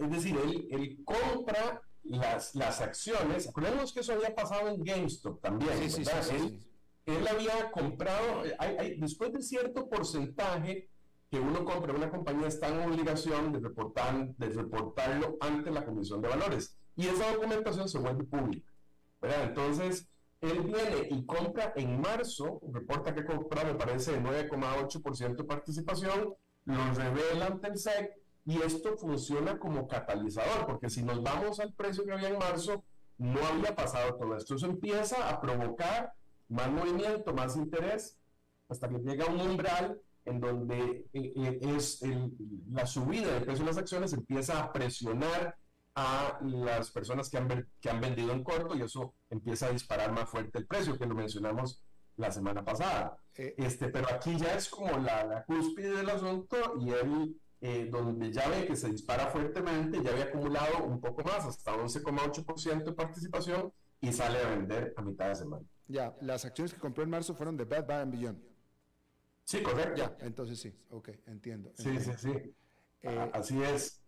es decir, él, él compra las, las acciones, acordemos que eso había pasado en GameStop también, él, había comprado, hay, después de cierto porcentaje que uno compra una compañía está en obligación de, reportar, de reportarlo ante la Comisión de Valores y esa documentación se vuelve pública. Entonces, él viene y compra en marzo, reporta que compra, me parece, de 9,8% de participación, lo revela ante el SEC y esto funciona como catalizador, porque si nos vamos al precio que había en marzo, no había pasado todo esto. Eso empieza a provocar más movimiento, más interés, hasta que llega un umbral en donde eh, eh, es la subida del precio de las acciones empieza a presionar a las personas que han, que han vendido en corto y eso empieza a disparar más fuerte el precio, que lo mencionamos la semana pasada. Eh, este, pero aquí ya es como la, la cúspide del asunto y él eh, donde ya ve que se dispara fuertemente, ya había acumulado un poco más, hasta 11,8% de participación y sale a vender a mitad de semana. Ya, las acciones que compró en marzo fueron de Bad Bath Beyond. Sí, correcto. Ya, entonces sí, ok, entiendo. Sí, sí, sí. Eh, así es.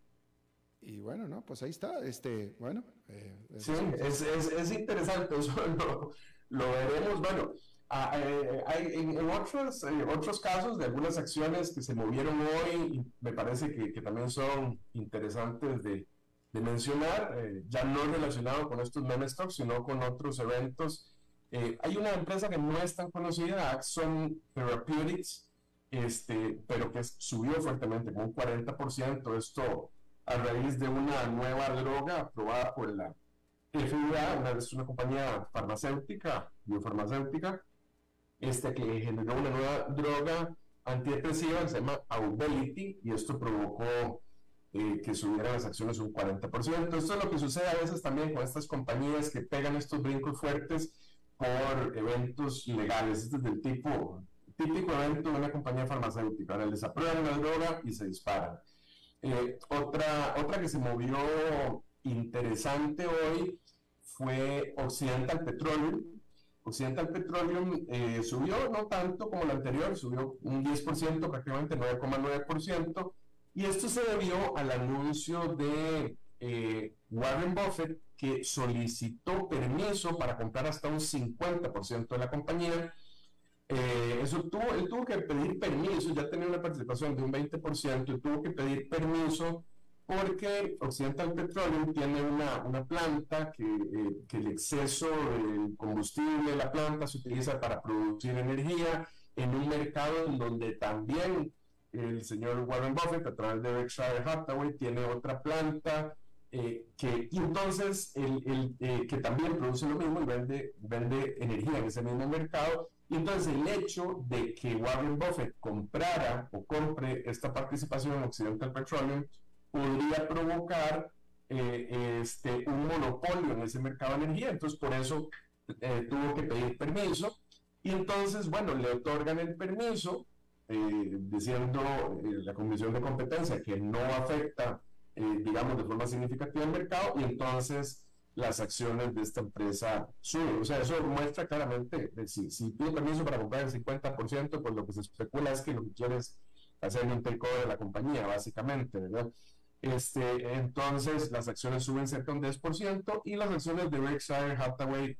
Y bueno, no, pues ahí está, este, bueno. Eh, sí, es, es, es, interesante, eso lo, lo veremos, bueno, Ah, eh, hay en, otros, eh, otros casos de algunas acciones que se movieron hoy, me parece que, que también son interesantes de, de mencionar, eh, ya no relacionado con estos meme stocks, sino con otros eventos. Hay una empresa que no es tan conocida, Axon Therapeutics, este, pero que subió fuertemente, con un 40%, esto a raíz de una nueva droga aprobada por la FDA, una, es una compañía farmacéutica, biofarmacéutica, este, que generó una nueva droga antidepresiva que se llama Auvelity y esto provocó eh, que subieran las acciones un 40%. Esto es lo que sucede a veces también con estas compañías que pegan estos brincos fuertes por eventos legales. Este es del tipo, típico evento de una compañía farmacéutica. Ahora les aprueban la droga y se disparan. Eh, otra, otra que se movió interesante hoy fue Occidental Petroleum, Occidental Petroleum eh, subió, no tanto como la anterior, subió un 10%, prácticamente 9,9%, y esto se debió al anuncio de eh, Warren Buffett que solicitó permiso para comprar hasta un 50% de la compañía. Eh, eso tuvo, él tuvo que pedir permiso, ya tenía una participación de un 20% y tuvo que pedir permiso porque Occidental Petroleum tiene una, una planta que, eh, que, el exceso de combustible de la planta se utiliza para producir energía en un mercado en donde también el señor Warren Buffett a través de Berkshire Hathaway tiene otra planta eh, que y entonces el, el eh, que también produce lo mismo y vende, vende energía en ese mismo mercado y entonces el hecho de que Warren Buffett comprara o compre esta participación en Occidental Petroleum podría provocar eh, este, un monopolio en ese mercado de energía. Entonces, por eso eh, tuvo que pedir permiso. Y entonces, bueno, le otorgan el permiso, eh, diciendo la Comisión de Competencia que no afecta, digamos, de forma significativa el mercado, y entonces las acciones de esta empresa suben. O sea, eso muestra claramente, si, si pide permiso para comprar el 50%, pues lo que se especula es que lo que quiere es hacer un takeover de la compañía, básicamente, ¿verdad? Este, entonces las acciones suben cerca de un 10% y las acciones de Berkshire Hathaway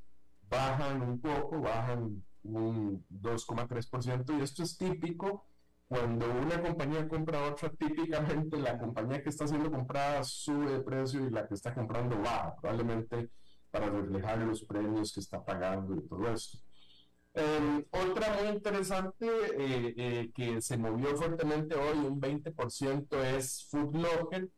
bajan un poco, bajan un 2,3% y esto es típico cuando una compañía compra otra, típicamente la compañía que está siendo comprada sube de precio y la que está comprando baja, probablemente para reflejar los premios que está pagando y todo esto. Em, otra muy interesante eh, eh, que se movió fuertemente hoy, un 20%, es Food Locker.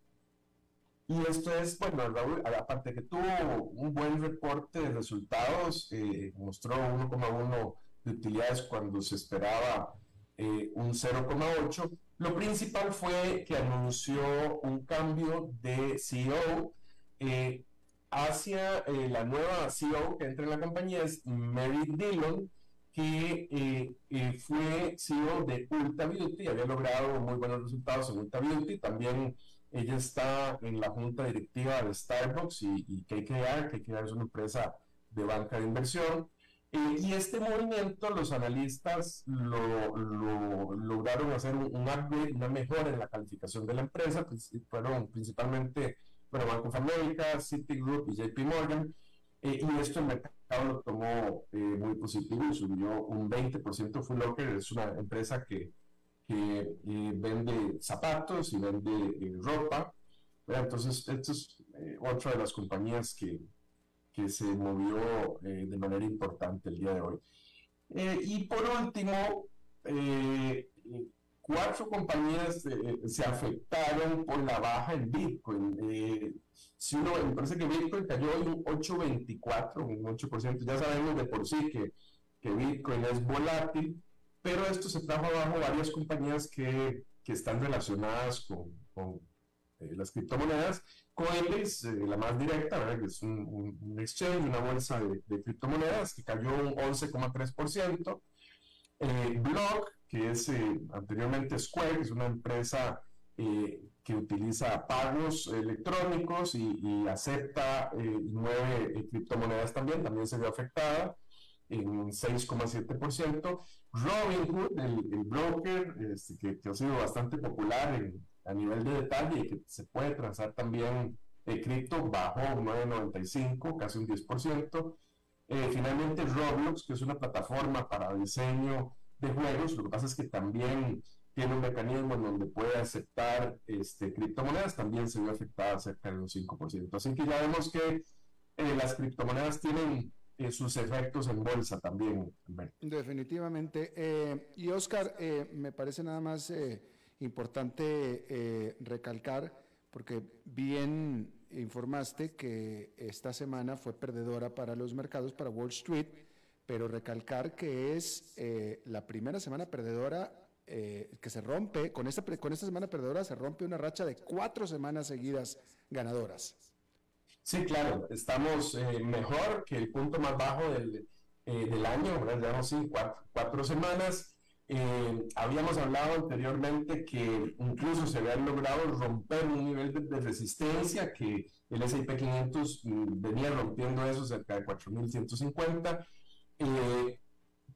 Y esto es, bueno, Raúl, aparte que tuvo un buen reporte de resultados, eh, mostró 1,1 de utilidades cuando se esperaba un 0,8. Lo principal fue que anunció un cambio de CEO hacia la nueva CEO que entra en la compañía, es Mary Dillon, que eh, eh, fue CEO de Ulta Beauty, había logrado muy buenos resultados en Ulta Beauty, también ella está en la junta directiva de Starbucks y, y KKR, KKR es una empresa de banca de inversión, eh, y este movimiento los analistas lo, lograron hacer un, upgrade, una mejora en la calificación de la empresa, pues, fueron principalmente bueno, Bank of America, Citigroup y JP Morgan, y esto el mercado lo tomó eh, muy positivo y subió un 20%. Full Locker es una empresa que, que eh, vende zapatos y vende eh, ropa. Entonces, esto es otra de las compañías que, que se movió de manera importante el día de hoy. y por último, cuatro compañías se afectaron por la baja en Bitcoin si uno, me parece que Bitcoin cayó en un 8,24, un 8%, ya sabemos de por sí que, que Bitcoin es volátil, pero esto se trajo abajo varias compañías que, que están relacionadas con, con eh, las criptomonedas. Coinbase, eh, la más directa, que es un, un, exchange, una bolsa de, criptomonedas, que cayó un 11,3%. Eh, Block, que es eh, anteriormente Square, que es una empresa que utiliza pagos electrónicos y, acepta eh, nueve eh, criptomonedas también, también se vio afectada en 6,7%. Robinhood, el, el broker, este, que, ha sido bastante popular a nivel de detalle que se puede transar también eh, cripto, bajó 9.95, casi un 10%. Eh, finalmente Roblox, que es una plataforma para diseño de juegos, lo que pasa es que también tiene un mecanismo en donde puede aceptar este, criptomonedas, también se vio afectada cerca de un 5%. Así que ya vemos que eh, las criptomonedas tienen eh, sus efectos en bolsa también. Definitivamente. Eh, y Oscar, me parece nada más importante recalcar, porque bien informaste que esta semana fue perdedora para los mercados, para Wall Street, pero recalcar que es la primera semana perdedora que se rompe, con esta, con esta semana perdedora se rompe una racha de cuatro semanas seguidas ganadoras. Sí, claro, estamos eh, mejor que el punto más bajo del, eh, del año, ¿verdad? sí, cuatro, semanas. Eh, habíamos hablado anteriormente que incluso se había logrado romper un nivel de, resistencia que el S&P 500 mm, venía rompiendo eso cerca de 4.150.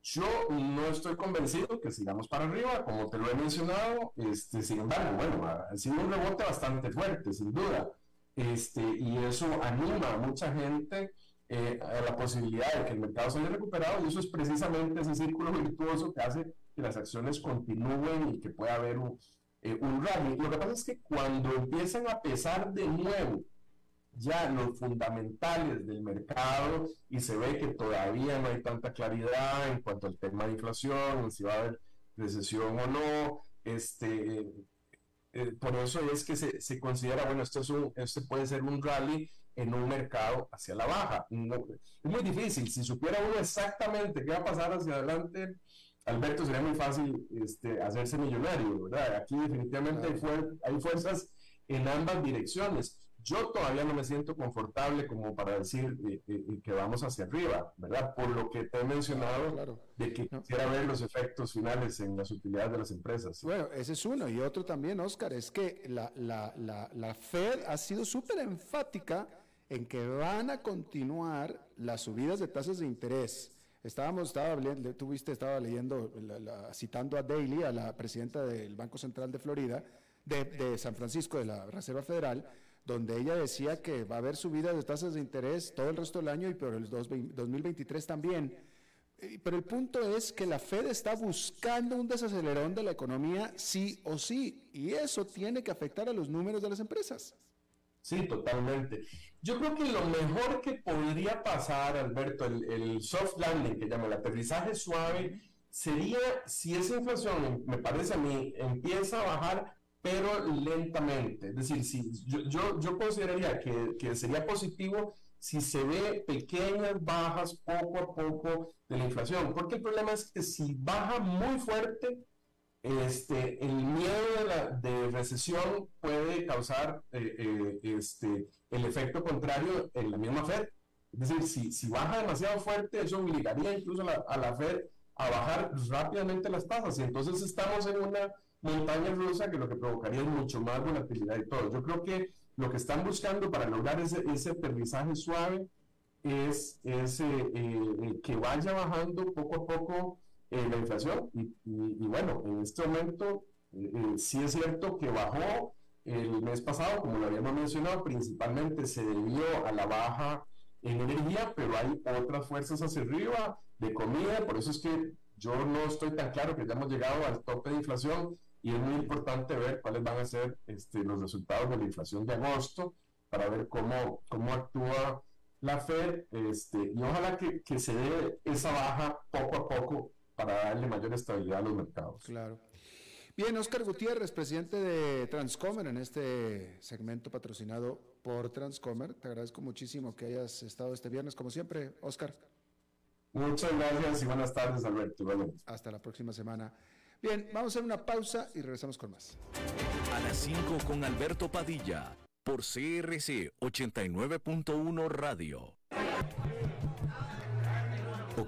yo no estoy convencido que sigamos para arriba, como te lo he mencionado, este, sin embargo, bueno, ha sido un rebote bastante fuerte, sin duda. Este, y eso anima a mucha gente eh, a la posibilidad de que el mercado se haya recuperado y eso es precisamente ese círculo virtuoso que hace que las acciones continúen y que pueda haber un, eh, un rally. Lo que pasa es que cuando empiezan a pesar de nuevo ya los fundamentales del mercado y se ve que todavía no hay tanta claridad en cuanto al tema de inflación, si va a haber recesión o no, este, eh, por eso es que se, se, considera, bueno, esto, es un, esto puede ser un rally en un mercado hacia la baja. es muy difícil. Si supiera uno exactamente qué va a pasar hacia adelante, Alberto, sería muy fácil este, hacerse millonario, ¿verdad? Aquí definitivamente hay, hay fuerzas en ambas direcciones yo todavía no me siento confortable como para decir eh, eh, eh, que vamos hacia arriba, ¿verdad? Por lo que te he mencionado de que quisiera ver los efectos finales en las utilidades de las empresas. Bueno, ese es uno. Y otro también, Oscar, es que la, la, la, la Fed ha sido súper enfática en que van a continuar las subidas de tasas de interés. Estábamos, estaba, tuviste, estaba leyendo, citando a Daly, a la presidenta del Banco Central de Florida, de, de San Francisco, de la Reserva Federal, donde ella decía que va a haber subidas de tasas de interés todo el resto del año y por el 2023 también. Pero el punto es que la Fed está buscando un desacelerón de la economía sí o sí, y eso tiene que afectar a los números de las empresas. Sí, totalmente. Yo creo que lo mejor que podría pasar, Alberto, el, el soft landing, que llama el aterrizaje suave, sería si esa inflación, me parece a mí, empieza a bajar pero lentamente. Es decir, si, yo, yo, consideraría que, que, sería positivo si se ve pequeñas bajas poco a poco de la inflación, porque el problema es que si baja muy fuerte, este, el miedo de, la, de recesión puede causar eh, eh, este, el efecto contrario en la misma Fed. Es decir, si, si baja demasiado fuerte, eso obligaría incluso la, a la Fed a bajar rápidamente las tasas. Y entonces estamos en una montaña rusa que lo que provocaría es mucho más volatilidad y todo. Yo creo que lo que están buscando para lograr ese, ese aterrizaje suave es, ese eh, eh, que vaya bajando poco a poco eh, la inflación. Y, y, bueno, en este momento sí es cierto que bajó el mes pasado, como lo habíamos mencionado, principalmente se debió a la baja en energía, pero hay otras fuerzas hacia arriba de comida, por eso es que yo no estoy tan claro que ya hemos llegado al tope de inflación y es muy importante ver cuáles van a ser este, los resultados de la inflación de agosto para ver cómo, cómo actúa la Fed este, y ojalá que, que se dé esa baja poco a poco para darle mayor estabilidad a los mercados. Claro. Bien, Oscar Gutiérrez, presidente de Transcomer, en este segmento patrocinado por Transcomer. Te agradezco muchísimo que hayas estado este viernes, como siempre, Oscar. Muchas gracias y buenas tardes, Alberto. Hasta la próxima semana. Bien, vamos a hacer una pausa y regresamos con más. A las 5 con Alberto Padilla, por CRC 89.1 Radio.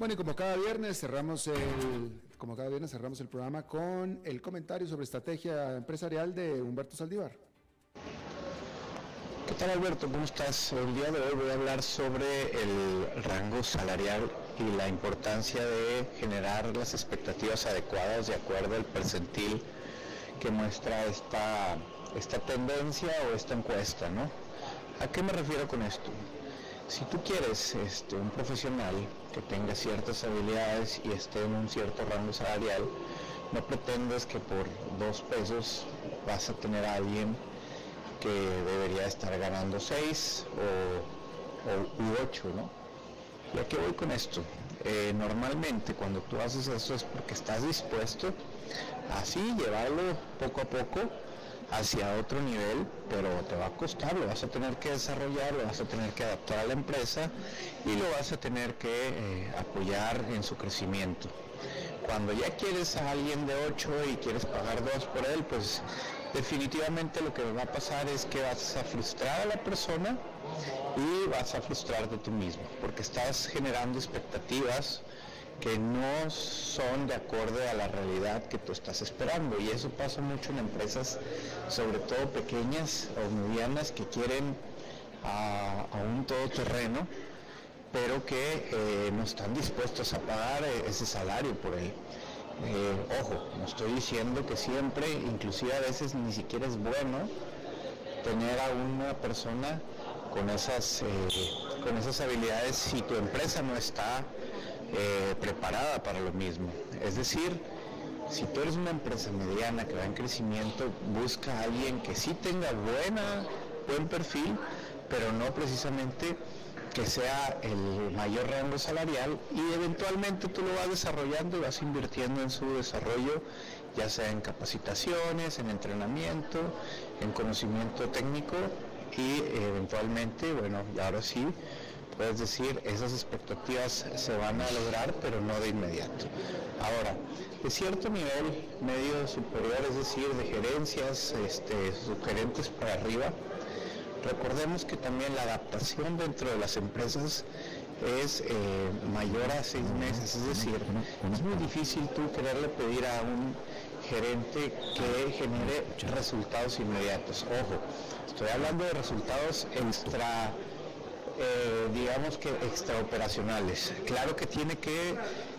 Bueno, y como cada viernes cerramos el, como cada viernes cerramos el programa con el comentario sobre estrategia empresarial de Humberto Saldívar. ¿Qué tal Alberto? ¿Cómo estás? El día de hoy voy a hablar sobre el rango salarial y la importancia de generar las expectativas adecuadas de acuerdo al percentil que muestra esta esta tendencia o esta encuesta, ¿no? ¿A qué me refiero con esto? Si tú quieres este, un profesional que tenga ciertas habilidades y esté en un cierto rango salarial, no pretendes que por dos pesos vas a tener a alguien que debería estar ganando seis o, o ocho, ¿no? ¿Y a qué voy con esto? Eh, normalmente cuando tú haces eso es porque estás dispuesto a así llevarlo poco a poco hacia otro nivel, pero te va a costar, lo vas a tener que desarrollar, lo vas a tener que adaptar a la empresa y lo vas a tener que eh, apoyar en su crecimiento. Cuando ya quieres a alguien de 8 y quieres pagar 2 por él, pues definitivamente lo que va a pasar es que vas a frustrar a la persona y vas a frustrarte tú mismo, porque estás generando expectativas que no son de acuerdo a la realidad que tú estás esperando. Y eso pasa mucho en empresas, sobre todo pequeñas o medianas, que quieren a, un todoterreno, pero que eh, no están dispuestos a pagar eh, ese salario por él. Eh, ojo, no estoy diciendo que siempre, inclusive a veces ni siquiera es bueno tener a una persona con esas, con esas habilidades si tu empresa no está eh, preparada para lo mismo. Es decir, si tú eres una empresa mediana que va en crecimiento, busca a alguien que sí tenga buena, buen perfil, pero no precisamente que sea el mayor rango salarial y eventualmente tú lo vas desarrollando y vas invirtiendo en su desarrollo, ya sea en capacitaciones, en entrenamiento, en conocimiento técnico y eventualmente, bueno, y ahora sí, es decir, esas expectativas se van a lograr, pero no de inmediato. Ahora, de cierto nivel medio superior, es decir, de gerencias, este, subgerentes para arriba, recordemos que también la adaptación dentro de las empresas es eh, mayor a seis meses, es decir, es muy difícil tú quererle pedir a un gerente que genere resultados inmediatos. Ojo, estoy hablando de resultados extra eh, digamos que extraoperacionales. Claro que tiene que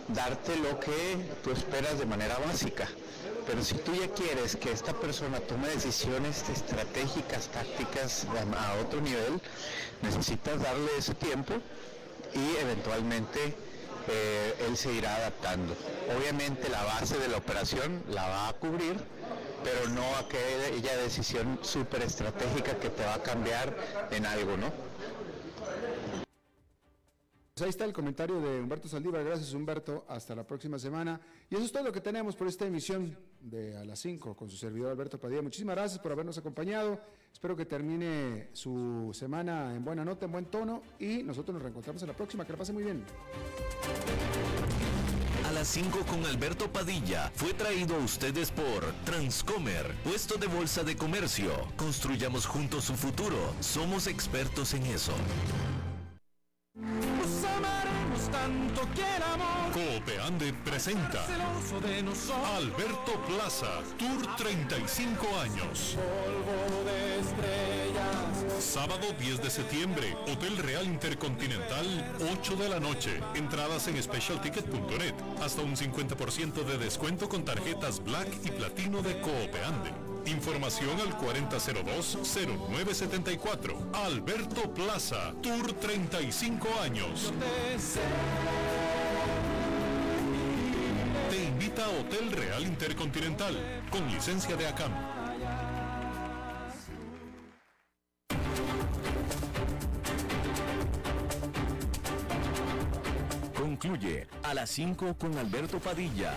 darte lo que tú esperas de manera básica, pero si tú ya quieres que esta persona tome decisiones estratégicas, tácticas a otro nivel, necesitas darle ese tiempo y eventualmente eh, él se irá adaptando. Obviamente la base de la operación la va a cubrir, pero no aquella decisión súper estratégica que te va a cambiar en algo, ¿no? Ahí está el comentario de Humberto Saldívar. Gracias, Humberto. Hasta la próxima semana. Y eso es todo lo que tenemos por esta emisión de A las 5 con su servidor Alberto Padilla. Muchísimas gracias por habernos acompañado. Espero que termine su semana en buena nota, en buen tono. Y nosotros nos reencontramos en la próxima. Que la pase muy bien. A las 5 con Alberto Padilla fue traído a ustedes por Transcomer, puesto de bolsa de comercio. Construyamos juntos su futuro. Somos expertos en eso tanto Coopeande presenta Alberto Plaza, Tour 35 años. Sábado 10 de septiembre, Hotel Real Intercontinental, 8 de la noche. Entradas en specialticket.net. Hasta un 50% de descuento con tarjetas Black y Platino de Coopeande. Información al 4002-0974. Alberto Plaza, Tour 35 años. Te invita a Hotel Real Intercontinental, con licencia de ACAM. Concluye a las 5 con Alberto Padilla